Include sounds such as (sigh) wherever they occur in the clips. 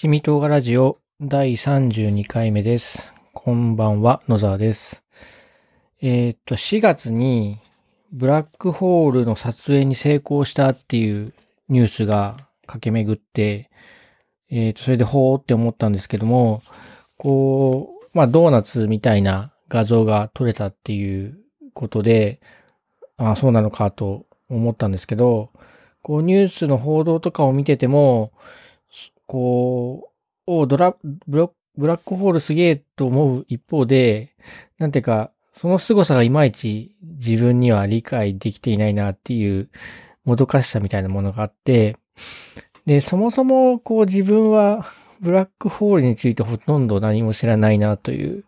七味唐辛ラジオ第32回目です。こんばんは、野沢です。えーっと、4月にブラックホールの撮影に成功したっていうニュースが駆け巡って、えーっと、それでほーって思ったんですけども、こう、まあ、ドーナツみたいな画像が撮れたっていうことで、ああそうなのかと思ったんですけど、こうニュースの報道とかを見てても、こう、おドラブロ、ブラックホールすげえと思う一方で、なんていうか、その凄さがいまいち自分には理解できていないなっていうもどかしさみたいなものがあって、で、そもそもこう自分はブラックホールについてほとんど何も知らないなという、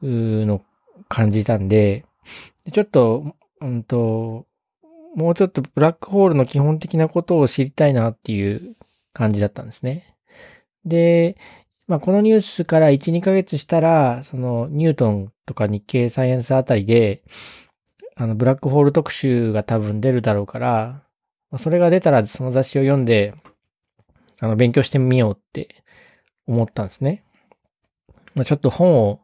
のを感じたんで、ちょっと、うんと、もうちょっとブラックホールの基本的なことを知りたいなっていう感じだったんですね。で、まあ、このニュースから1、2ヶ月したら、そのニュートンとか日経サイエンスあたりで、あの、ブラックホール特集が多分出るだろうから、まそれが出たらその雑誌を読んで、あの、勉強してみようって思ったんですね。まあ、ちょっと本を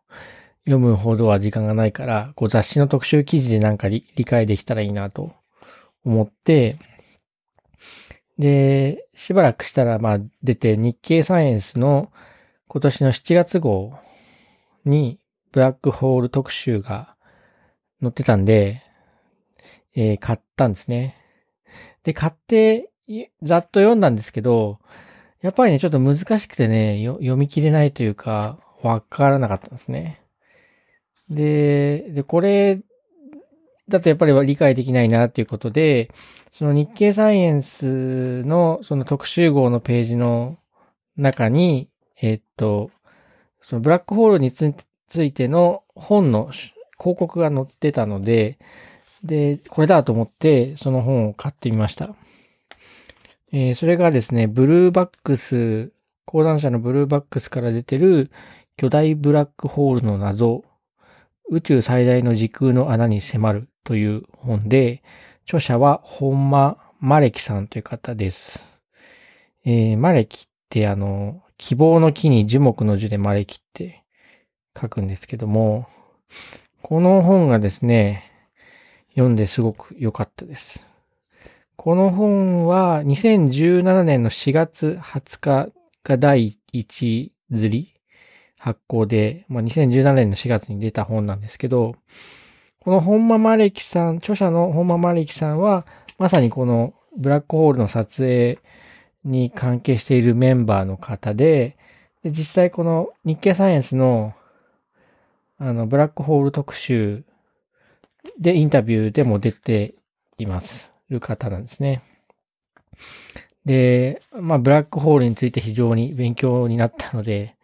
読むほどは時間がないから、こう雑誌の特集記事でなんか理解できたらいいなと思って、で、しばらくしたら、まあ出て日経サイエンスの今年の7月号にブラックホール特集が載ってたんで、えー買ったんですね。で、買って、ざっと読んだんですけど、やっぱりね、ちょっと難しくてね、読み切れないというか、わからなかったんですね。で、で、これ、だとやっぱり理解できないなっていうことで、その日経サイエンスのその特集号のページの中に、えっと、そのブラックホールについての本の広告が載ってたので、で、これだと思ってその本を買ってみました。えーそれがですね、ブルーバックス、講談社のブルーバックスから出てる巨大ブラックホールの謎、宇宙最大の時空の穴に迫るという本で、著者は本間マレキさんという方です。えーマレキってあの、希望の木に樹木の樹でマレキって書くんですけども、この本がですね、読んですごく良かったです。この本は2017年の4月20日が第1釣り発行で、まあ、2017年の4月に出た本なんですけど、この本間マレキさん、著者の本間マレキさんは、まさにこのブラックホールの撮影に関係しているメンバーの方で、で実際この日経サイエンスのあのブラックホール特集でインタビューでも出ています。る方なんですね。で、まあブラックホールについて非常に勉強になったので、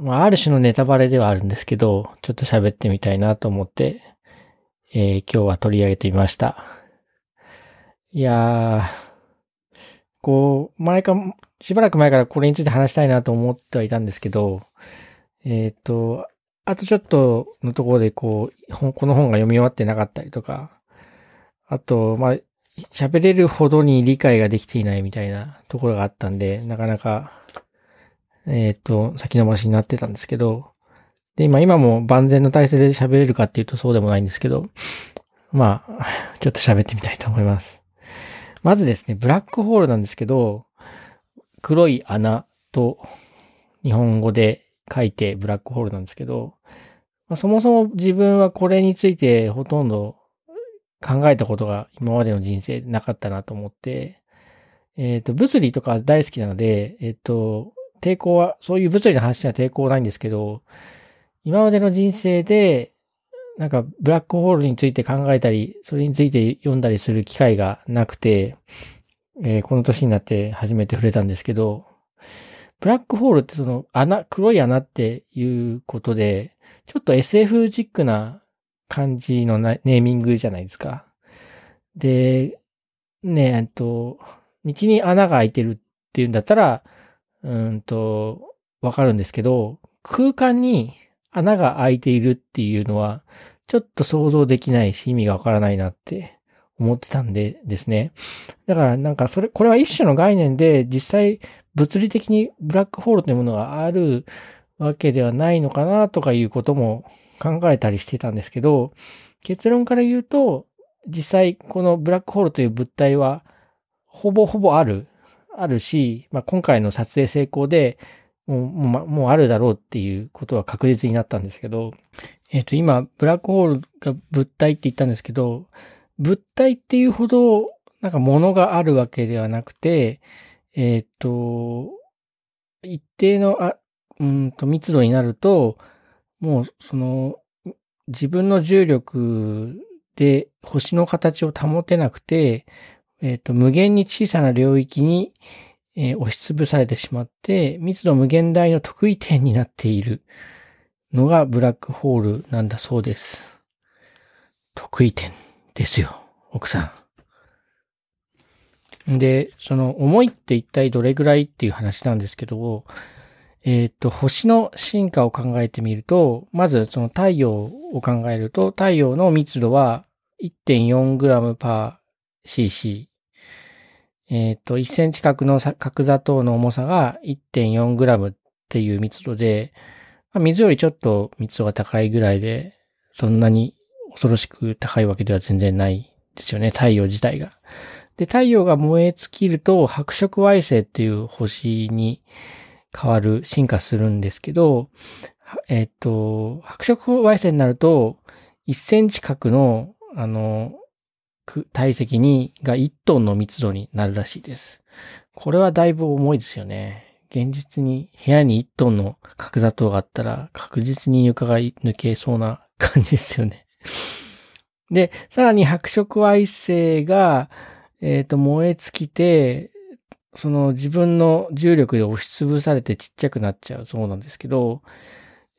まあある種のネタバレではあるんですけど、ちょっと喋ってみたいなと思って、えー今日は取り上げてみました。いやー、こう、前か、しばらく前からこれについて話したいなと思ってはいたんですけど、えっ、と、あとちょっとのところでこう、この本が読み終わってなかったりとか、あと、まあ、喋れるほどに理解ができていないみたいなところがあったんで、なかなか、えっ、と、先延ばしになってたんですけど、で、今、今も万全の体制で喋れるかっていうとそうでもないんですけど、(laughs) まあ、(laughs) ちょっと喋ってみたいと思います。まずですね、ブラックホールなんですけど、黒い穴と日本語で書いてブラックホールなんですけど、まあ、そもそも自分はこれについてほとんど考えたことが今までの人生でなかったなと思って、えっ、と、物理とか大好きなので、えっ、と、抵抗は、そういう物理の話には抵抗ないんですけど、今までの人生で、なんか、ブラックホールについて考えたり、それについて読んだりする機会がなくて、えーこの年になって初めて触れたんですけど、ブラックホールってその穴、黒い穴っていうことで、ちょっと SF チックな感じのネーミングじゃないですか。で、ねえ、えっと、道に穴が開いてるっていうんだったら、うんと、わかるんですけど、空間に穴が開いているっていうのは、ちょっと想像できないし意味がわからないなって思ってたんでですね。だからなんかそれ、これは一種の概念で実際物理的にブラックホールというものがあるわけではないのかなとかいうことも考えたりしてたんですけど、結論から言うと、実際このブラックホールという物体はほぼほぼある、あるし、まあ、今回の撮影成功でもう、もう、もうあるだろうっていうことは確実になったんですけど、えっ、ー、と、今、ブラックホールが物体って言ったんですけど、物体っていうほど、なんか物があるわけではなくて、えっ、ー、と、一定の、あ、うんと密度になると、もうその自分の重力で星の形を保てなくて、えっ、ー、と、無限に小さな領域に、えー、押しつぶされてしまって、密度無限大の得意点になっているのがブラックホールなんだそうです。得意点ですよ、奥さん。で、その思いって一体どれぐらいっていう話なんですけど、えっ、ー、と、星の進化を考えてみると、まずその太陽を考えると、太陽の密度は 1.4g パー cc。えっ、ー、と、1センチ角の角砂糖の重さが 1.4g っていう密度で、まあ、水よりちょっと密度が高いぐらいで、そんなに恐ろしく高いわけでは全然ないですよね、太陽自体が。で、太陽が燃え尽きると、白色矮星っていう星に、変わる、進化するんですけど、えっ、と、白色矮星になると、1センチ角の、あの、体積に、が1トンの密度になるらしいです。これはだいぶ重いですよね。現実に部屋に1トンの角砂糖があったら確実に床が抜けそうな感じですよね。で、さらに白色矮星が、えっ、ー、と、燃え尽きて、その自分の重力で押しつぶされてちっちゃくなっちゃうそうなんですけど、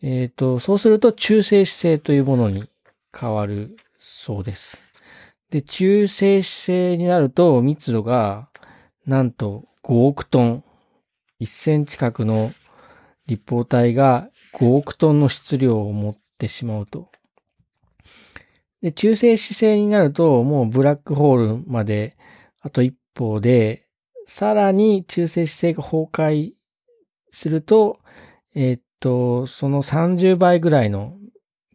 えっ、ー、と、そうすると中性子星というものに変わるそうです。で、中性子星になると密度がなんと5億トン。1センチ角の立方体が5億トンの質量を持ってしまうと。で、中性子星になるともうブラックホールまであと一歩でさらに中性子星が崩壊すると、えー、っと、その30倍ぐらいの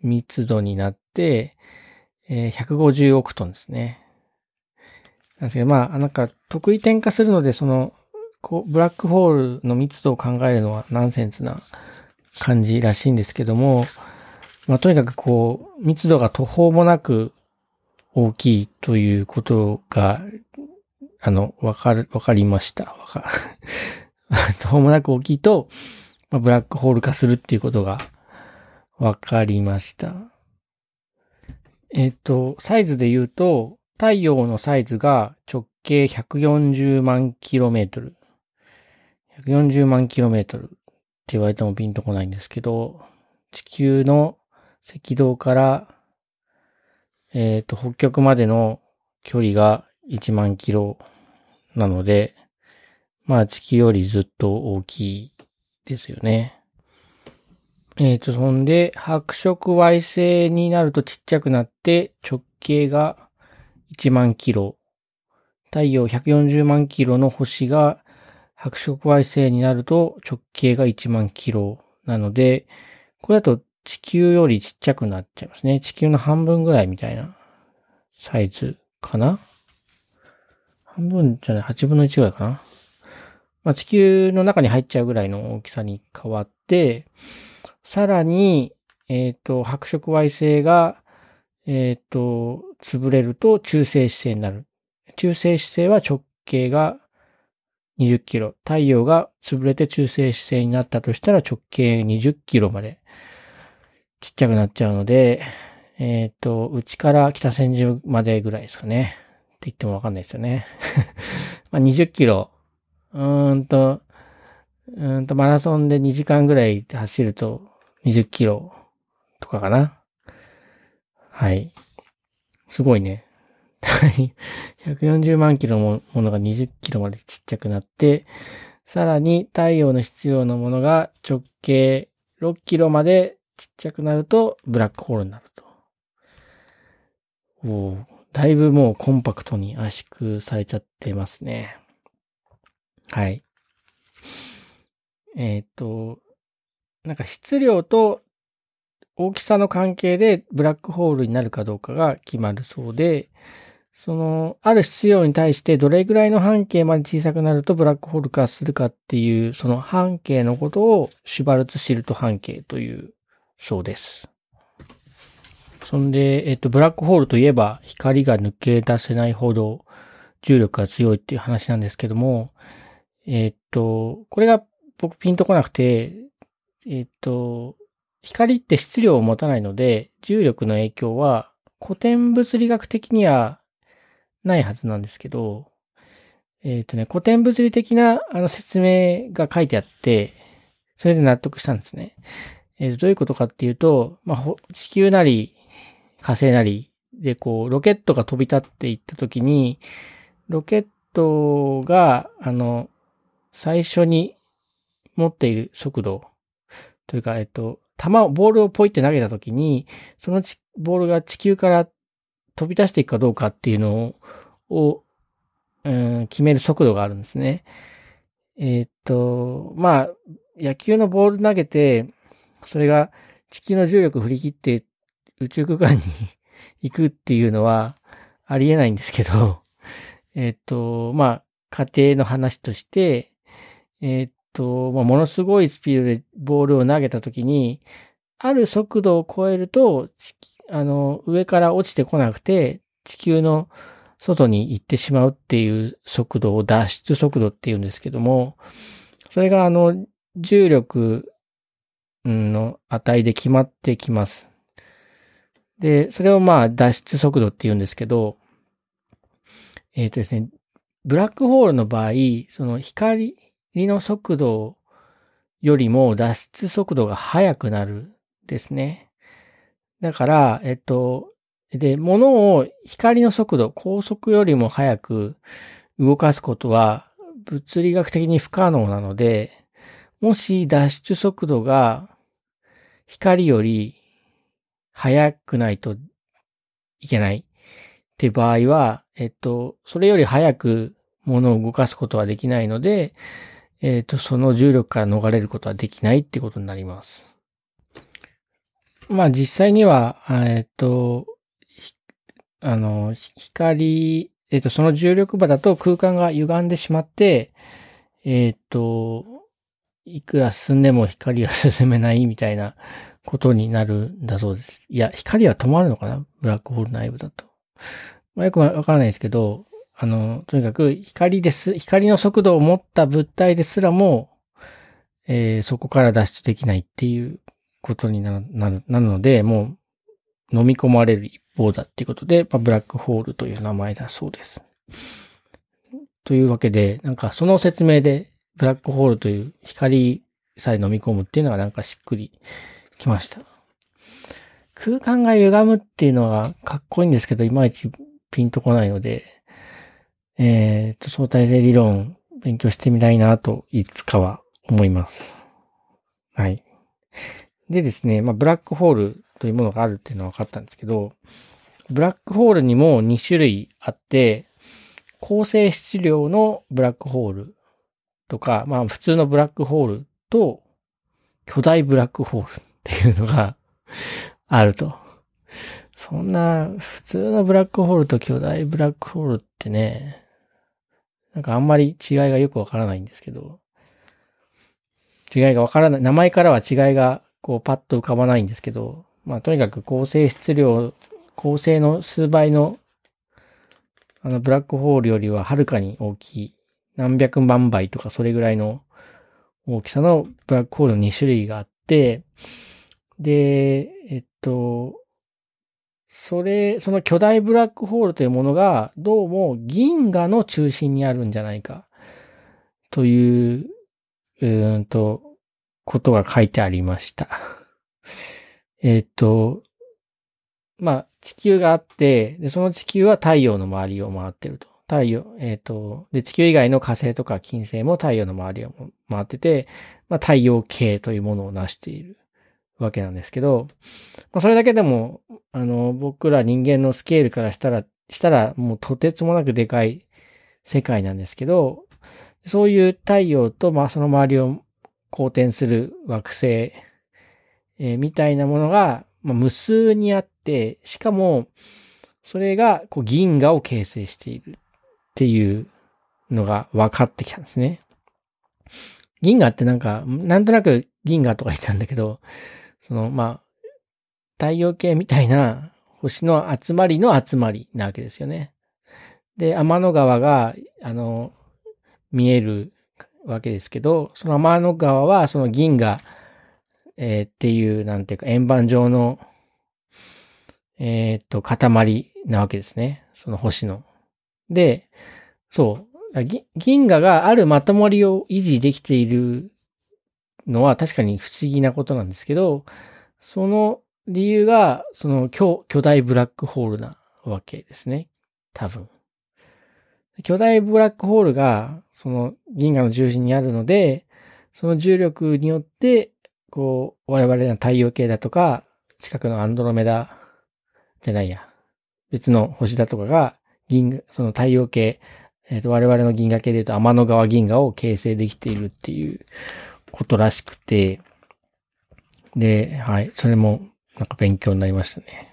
密度になって、えー、150億トンですね。なんですけど、まあ、なんか、得意点化するので、その、こう、ブラックホールの密度を考えるのはナンセンスな感じらしいんですけども、まあ、とにかくこう、密度が途方もなく大きいということがあの、わかる、わかりました。わか、(laughs) 途方もなく大きいと、まあ、ブラックホール化するっていうことがわかりました。えっ、と、サイズで言うと、太陽のサイズが直径140万キロメートル。140万キロメートルって言われてもピンとこないんですけど、地球の赤道から、えっ、ー、と、北極までの距離が1万キロなので、まあ地球よりずっと大きいですよね。えっ、ー、と、そんで、白色矮星になるとちっちゃくなって直径が1万キロ。太陽140万キロの星が白色矮星になると直径が1万キロなので、これだと地球よりちっちゃくなっちゃいますね。地球の半分ぐらいみたいなサイズかな半分じゃない、8分の1ぐらいかな。まあ、地球の中に入っちゃうぐらいの大きさに変わって、さらに、えっ、ー、と、白色矮星が、えっ、ー、と、潰れると中性子星になる。中性子星は直径が20キロ。太陽が潰れて中性子星になったとしたら直径20キロまでちっちゃくなっちゃうので、えっ、ー、と、内から北千住までぐらいですかね。って言ってもわかんないですよね。(laughs) まあ20キロ。うーんと、うんとマラソンで2時間ぐらい走ると20キロとかかな。はい。すごいね。(laughs) 140万キロのものが20キロまでちっちゃくなって、さらに太陽の質量のものが直径6キロまでちっちゃくなるとブラックホールになると。おだいぶもうコンパクトに圧縮されちゃってますね。はい。えっ、ー、と、なんか質量と大きさの関係でブラックホールになるかどうかが決まるそうで、その、ある質量に対してどれぐらいの半径まで小さくなるとブラックホール化するかっていう、その半径のことをシュバルツシルト半径というそうです。そんで、えっと、ブラックホールといえば光が抜け出せないほど重力が強いっていう話なんですけども、えっと、これが僕ピンとこなくて、えっと、光って質量を持たないので、重力の影響は古典物理学的にはないはずなんですけど、えっ、とね、古典物理的なあの説明が書いてあって、それで納得したんですね。えー、どういうことかっていうと、まあ、地球なり火星なりでこう、ロケットが飛び立っていったときに、ロケットが、あの、最初に持っている速度というか、えっと、球を、ボールをポイって投げたときに、そのボールが地球から飛び出していくかどうかっていうのを、うん、決める速度があるんですね。えー、っと、まあ、野球のボール投げて、それが地球の重力振り切って宇宙空間に (laughs) 行くっていうのはありえないんですけど、えっと、まあ、家庭の話として、えっと、まあ、ものすごいスピードでボールを投げたときに、ある速度を超えると、あの、上から落ちてこなくて、地球の外に行ってしまうっていう速度を脱出速度っていうんですけども、それがあの、重力の値で決まってきます。で、それをまあ脱出速度って言うんですけど、えっ、ー、とですね、ブラックホールの場合、その光の速度よりも脱出速度が速くなるですね。だから、えっと、で、物を光の速度、高速よりも速く動かすことは物理学的に不可能なので、もし脱出速度が光より速くないといけないって場合は、えっと、それより速く物を動かすことはできないので、えっと、その重力から逃れることはできないってことになります。まあ実際には、えっと、あの、光、えっと、その重力場だと空間が歪んでしまって、えっと、いくら進んでも光は進めないみたいなことになるんだそうです。いや、光は止まるのかな？ブラックホール内部だと。まあ、よくわからないですけど、あの、とにかく光です、光の速度を持った物体ですらも、えー、そこから脱出できないっていうことになる、なるので、もう飲み込まれる一方だっていうことで、まあ、ブラックホールという名前だそうです。というわけで、なんかその説明で、ブラックホールという光さえ飲み込むっていうのがなんかしっくりきました。空間が歪むっていうのがかっこいいんですけど、いまいちピンとこないので、えっ、ー、と、相対性理論勉強してみたいなといつかは思います。はい。でですね、まあ、ブラックホールというものがあるっていうのは分かったんですけど、ブラックホールにも2種類あって、構成質量のブラックホールとか、まあ普通のブラックホールと巨大ブラックホールっていうのが (laughs) あると。そんな普通のブラックホールと巨大ブラックホールってね、なんかあんまり違いがよくわからないんですけど、違いがわからない、名前からは違いがこうパッと浮かばないんですけど、まあとにかく構成質量、構成の数倍のあのブラックホールよりははるかに大きい、何百万倍とかそれぐらいの大きさのブラックホールの2種類があって、で、えっと、それ、その巨大ブラックホールというものが、どうも銀河の中心にあるんじゃないか、という、うんと、ことが書いてありました。(laughs) えっと、まあ、地球があって、で、その地球は太陽の周りを回ってると。太陽、えっ、と、で、地球以外の火星とか金星も太陽の周りを回ってて、まあ、太陽系というものを成しているわけなんですけど、まあ、それだけでも、あの、僕ら人間のスケールからしたらしたらもうとてつもなくでかい世界なんですけど、そういう太陽と、まあ、その周りを公転する惑星、えー、みたいなものが、まあ、無数にあって、しかも、それがこう銀河を形成しているっていうのが分かってきたんですね。銀河ってなんか、なんとなく銀河とか言ってたんだけど、その、まあ、太陽系みたいな星の集まりの集まりなわけですよね。で、天の川が、あの、見えるわけですけど、その天の川はその銀河、えー、っていう、なんていうか、円盤状の、えー、っと、塊なわけですね。その星の。で、そう。銀河があるまとまりを維持できているのは確かに不思議なことなんですけど、その理由が、その巨巨大ブラックホールなわけですね。多分。巨大ブラックホールが、その銀河の中心にあるので、その重力によって、こう、我々の太陽系だとか、近くのアンドロメダじゃないや、別の星だとかが、銀河、その太陽系、えっ、ー、と、我々の銀河系で言うと天の川銀河を形成できているっていうことらしくて、で、はい、それもなんか勉強になりましたね。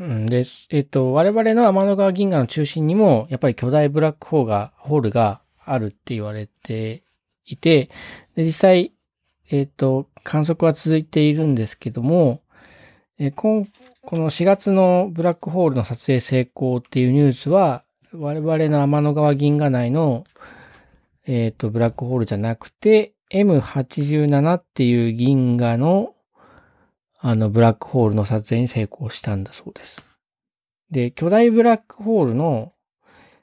ん、で、えっ、と、我々の天の川銀河の中心にも、やっぱり巨大ブラックホールが、ホールがあるって言われていて、で実際、えっ、と、観測は続いているんですけども、えー、ここの4月のブラックホールの撮影成功っていうニュースは、我々の天の川銀河内の、えっ、ー、と、ブラックホールじゃなくて、M87 っていう銀河の、あの、ブラックホールの撮影に成功したんだそうです。で、巨大ブラックホールの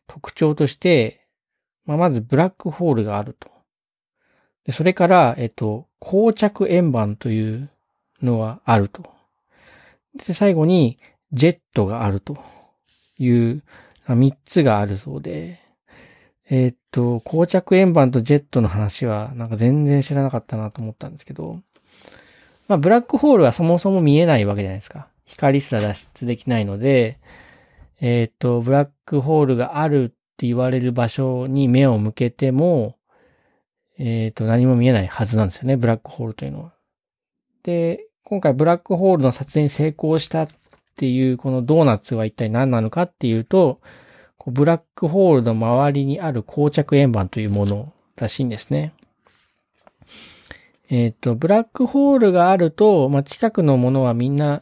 特徴として、まあ、まずブラックホールがあると。でそれから、えっと、膠着円盤というのがあると。で、最後に、ジェットがあるという3つがあるそうで、えー、っと、膠着円盤とジェットの話はなんか全然知らなかったなと思ったんですけど、まあブラックホールはそもそも見えないわけじゃないですか。光すら脱出できないので、えー、っと、ブラックホールがあるって言われる場所に目を向けても、えっと、何も見えないはずなんですよね、ブラックホールというのは。で、今回ブラックホールの撮影に成功したっていうこのドーナツは一体何なのかっていうと、ブラックホールの周りにある膠着円盤というものらしいんですね。えっ、ー、と、ブラックホールがあると、まあ、近くのものはみんな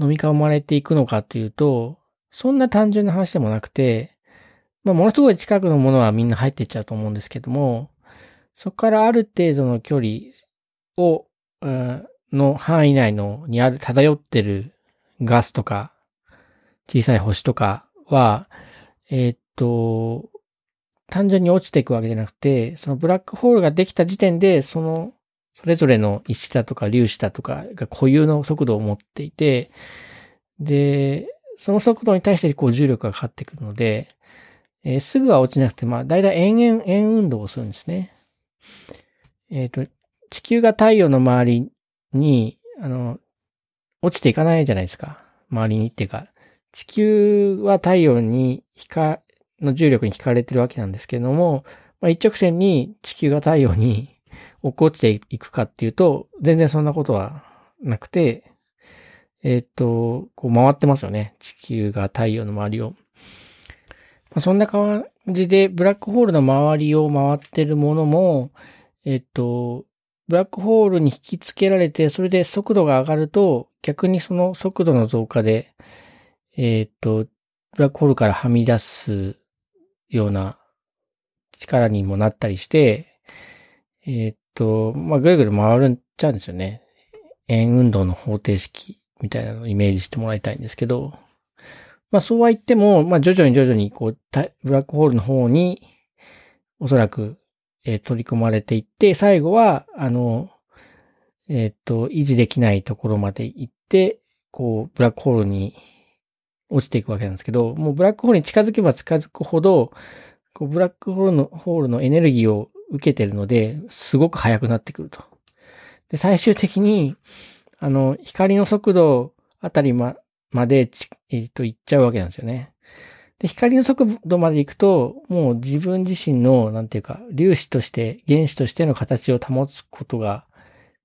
飲み込まれていくのかというと、そんな単純な話でもなくて、まあ、ものすごい近くのものはみんな入っていっちゃうと思うんですけども、そこからある程度の距離を、の範囲内のにある漂ってるガスとか小さい星とかは、えー、っと、単純に落ちていくわけじゃなくて、そのブラックホールができた時点で、その、それぞれの石だとか粒子だとかが固有の速度を持っていて、で、その速度に対してこう重力がかかってくるので、えー、すぐは落ちなくて、まあ、だいたい円々、円運動をするんですね。えっ、ー、と、地球が太陽の周りに、あの、落ちていかないじゃないですか。周りにっていうか、地球は太陽に光、の重力に惹かれてるわけなんですけれども、まあ、一直線に地球が太陽に (laughs) 落っこちていくかっていうと、全然そんなことはなくて、えっ、ー、と、こう回ってますよね。地球が太陽の周りを。まあ、そんな感じで、ブラックホールの周りを回ってるものも、えっ、ー、と、ブラックホールに引き付けられて、それで速度が上がると、逆にその速度の増加で、えっ、と、ブラックホールからはみ出すような力にもなったりして、えっ、と、まあ、ぐるぐる回るんちゃうんですよね。円運動の方程式みたいなのをイメージしてもらいたいんですけど、まあ、そうは言っても、まあ、徐々に徐々に、こう、ブラックホールの方に、おそらく、えー、取り込まれていって、最後は、あの、えっ、と、維持できないところまで行って、こう、ブラックホールに落ちていくわけなんですけど、もうブラックホールに近づけば近づくほど、こうブラックホールのホールのエネルギーを受けてるので、すごく速くなってくると。で、最終的に、あの、光の速度あたりままで、えっ、と、行っちゃうわけなんですよね。で、光の速度まで行くと、もう自分自身の、なんていうか、粒子として、原子としての形を保つことが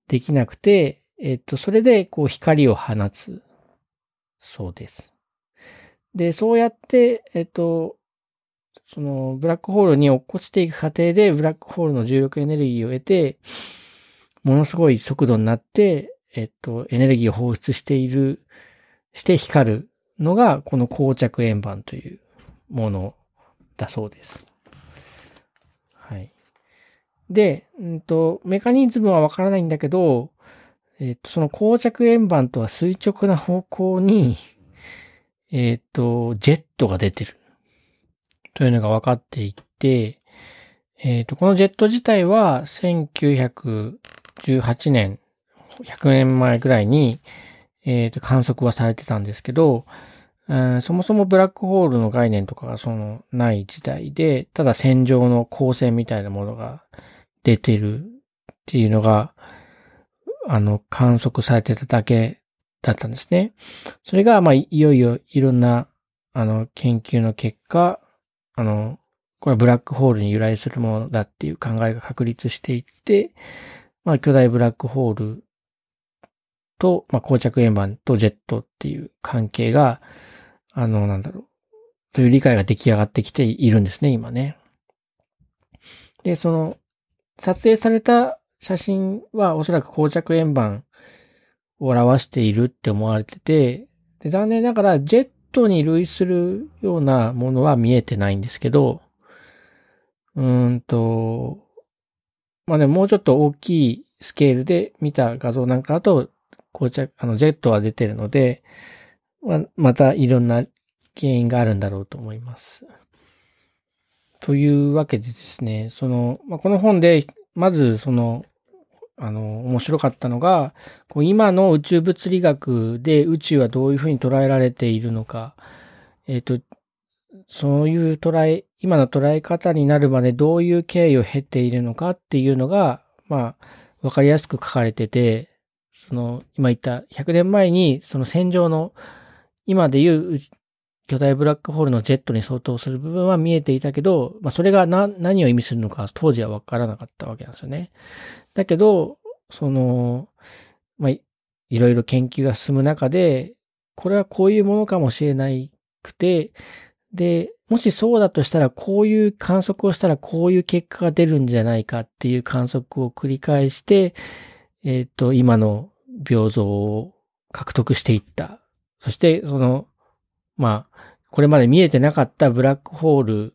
できなくて、えっ、と、それで、こう、光を放つ、そうです。で、そうやって、えっ、と、その、ブラックホールに落っこちていく過程で、ブラックホールの重力エネルギーを得て、ものすごい速度になって、えっと、エネルギーを放出している、して光るのが、この膠着円盤というものだそうです。はい。で、うんと、メカニズムはわからないんだけど、えっと、その膠着円盤とは垂直な方向に、えっと、ジェットが出てる。というのが分かっていて、えっと、このジェット自体は1918年、100年前ぐらいに、えっと、観測はされてたんですけど、そもそもブラックホールの概念とかがそのない時代で、ただ線状の光線みたいなものが出てるっていうのが、あの、観測されてただけだったんですね。それが、まあ、いよいよいろんな、あの、研究の結果、あの、これはブラックホールに由来するものだっていう考えが確立していって、まあ、巨大ブラックホールと、まあ、膠着円盤とジェットっていう関係が、あの、なんだろう、という理解が出来上がってきているんですね、今ね。で、その、撮影された写真はおそらく膠着円盤表しているって思われてて、で残念ながらジェットに類するようなものは見えてないんですけど、うーんと、まあね、もうちょっと大きいスケールで見た画像なんかだと、膠着、あの、ジェットは出てるので、ままたいろんな原因があるんだろうと思います。というわけでですね、その、まあ、この本で、まずその、あの、面白かったのが、こう今の宇宙物理学で宇宙はどういうふうに捉えられているのか、えっ、ー、と、そういう捉え、今の捉え方になるまでどういう経緯を経ているのかっていうのが、まあ、わかりやすく書かれてて、その、今言った100年前にその戦場の今でいう巨大ブラックホールのジェットに相当する部分は見えていたけど、まあ、それが何を意味するのか当時はわからなかったわけなんですよね。だけど、その、まあ、いろいろ研究が進む中で、これはこういうものかもしれなくて、で、もしそうだとしたら、こういう観測をしたらこういう結果が出るんじゃないかっていう観測を繰り返して、えっ、ー、と、今の病像を獲得していったそして、その、まあ、これまで見えてなかったブラックホール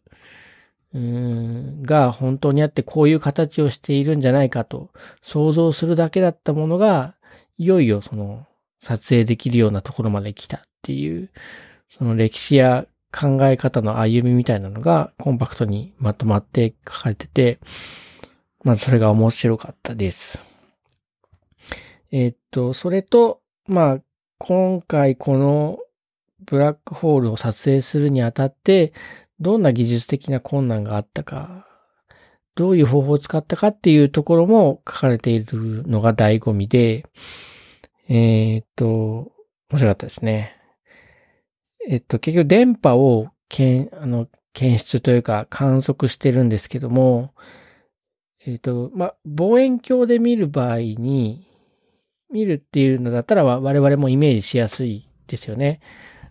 が本当にあってこういう形をしているんじゃないかと想像するだけだったものが、いよいよその撮影できるようなところまで来たっていう、その歴史や考え方の歩みみたいなのがコンパクトにまとまって書かれてて、まずそれが面白かったです。え、っと、それと、まあ、今回このブラックホールを撮影するにあたって、どんな技術的な困難があったか、どういう方法を使ったかっていうところも書かれているのが醍醐味で、えー、っと、面白かったですね。えっと、結局電波をけん、あの、検出というか観測してるんですけども、えっと、ま望遠鏡で見る場合に、見るっていうのだったら我々もイメージしやすいですよね。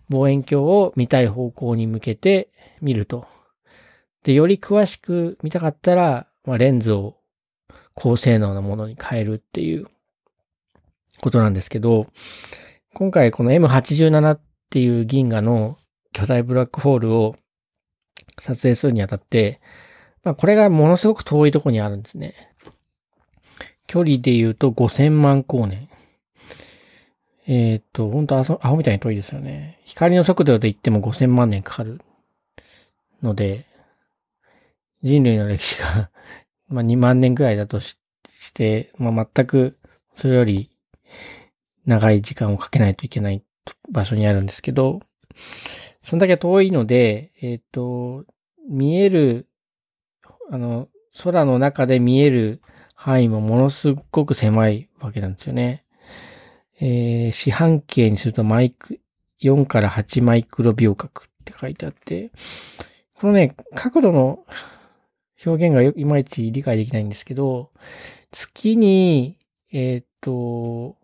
望遠鏡を見たい方向に向けて見ると。で、より詳しく見たかったら、まあ、レンズを高性能なものに変えるっていうことなんですけど、今回この M87 っていう銀河の巨大ブラックホールを撮影するにあたって、まあこれがものすごく遠いところにあるんですね。距離で言うと5000万光年。えっ、ー、と、本当アホみたいに遠いですよね。光の速度で言っても5000万年かかるので、人類の歴史が (laughs) まあ2万年くらいだとして、まあ全くそれより長い時間をかけないといけない場所にあるんですけど、そんだけ遠いので、えっ、ー、と、見える、あの、空の中で見える範囲もものすごく狭いわけなんですよね。えー、四半径にするとマイク、4から8マイクロ秒角って書いてあって、このね、角度の表現がいまいち理解できないんですけど、月に、えっ、と、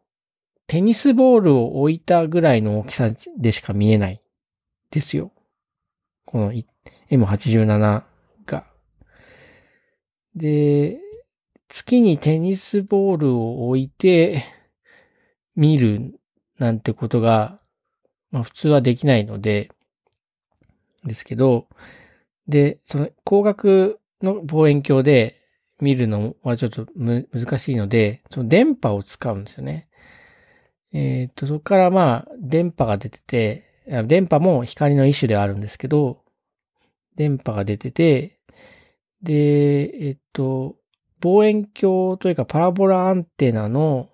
テニスボールを置いたぐらいの大きさでしか見えないですよ。この M87 が。で、月にテニスボールを置いて見るなんてことが、まあ普通はできないので、ですけど、で、その光学の望遠鏡で見るのはちょっとむ難しいので、その電波を使うんですよね。えっ、と、そこからまあ、電波が出てて、電波も光の一種ではあるんですけど、電波が出てて、で、えっ、と、望遠鏡というかパラボラアンテナの、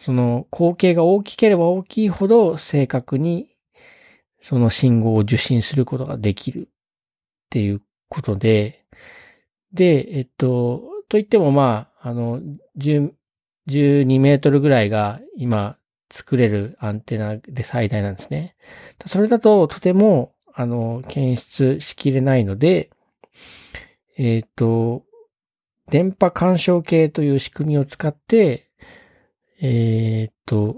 その光景が大きければ大きいほど正確にその信号を受信することができるっていうことで、で、えっと、といってもまあ、あの、10 12メートルぐらいが今作れるアンテナで最大なんですね。それだととても、あの、検出しきれないので、えっ、と、電波干渉計という仕組みを使って、えっ、と、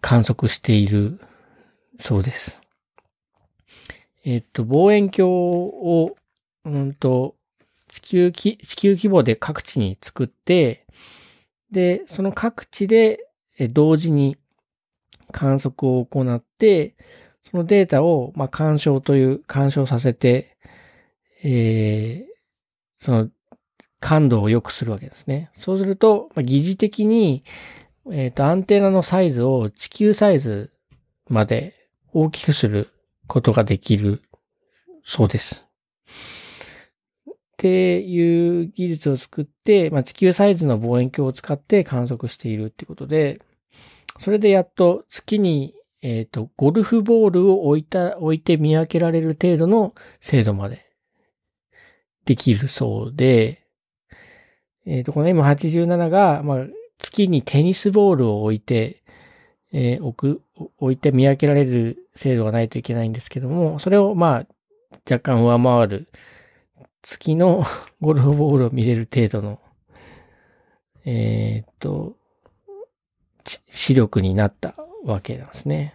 観測しているそうです。えっ、と、望遠鏡を、うんと、地球き、地球規模で各地に作って、で、その各地で同時に観測を行って、そのデータを、まあ、干渉という、干渉させて、えーその感度を良くするわけですね。そうすると、まあ、疑似的に、えっ、と、アンテナのサイズを地球サイズまで大きくすることができるそうです。っていう技術を作って、まあ、地球サイズの望遠鏡を使って観測しているってことで、それでやっと月に、えっ、と、ゴルフボールを置いた、置いて見分けられる程度の精度までできるそうで、えっ、と、この M87 が、まあ、月にテニスボールを置いて、えー置く、置いて見分けられる精度がないといけないんですけども、それをまあ、若干上回る月の (laughs) ゴルフボールを見れる程度の、えーっと、視力になったわけなんですね。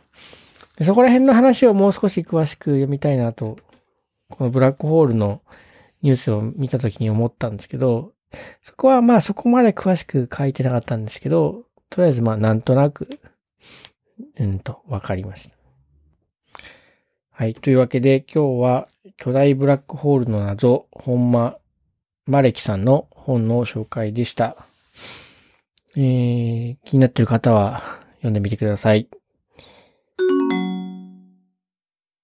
でそこら辺の話をもう少し詳しく読みたいなと、このブラックホールのニュースを見たときに思ったんですけど、そこはまあそこまで詳しく書いてなかったんですけど、とりあえずまあなんとなく、うんと、わかりました。はい。というわけで今日は巨大ブラックホールの謎、本間マレキさんの本の紹介でした。えー、気になってる方は読んでみてください。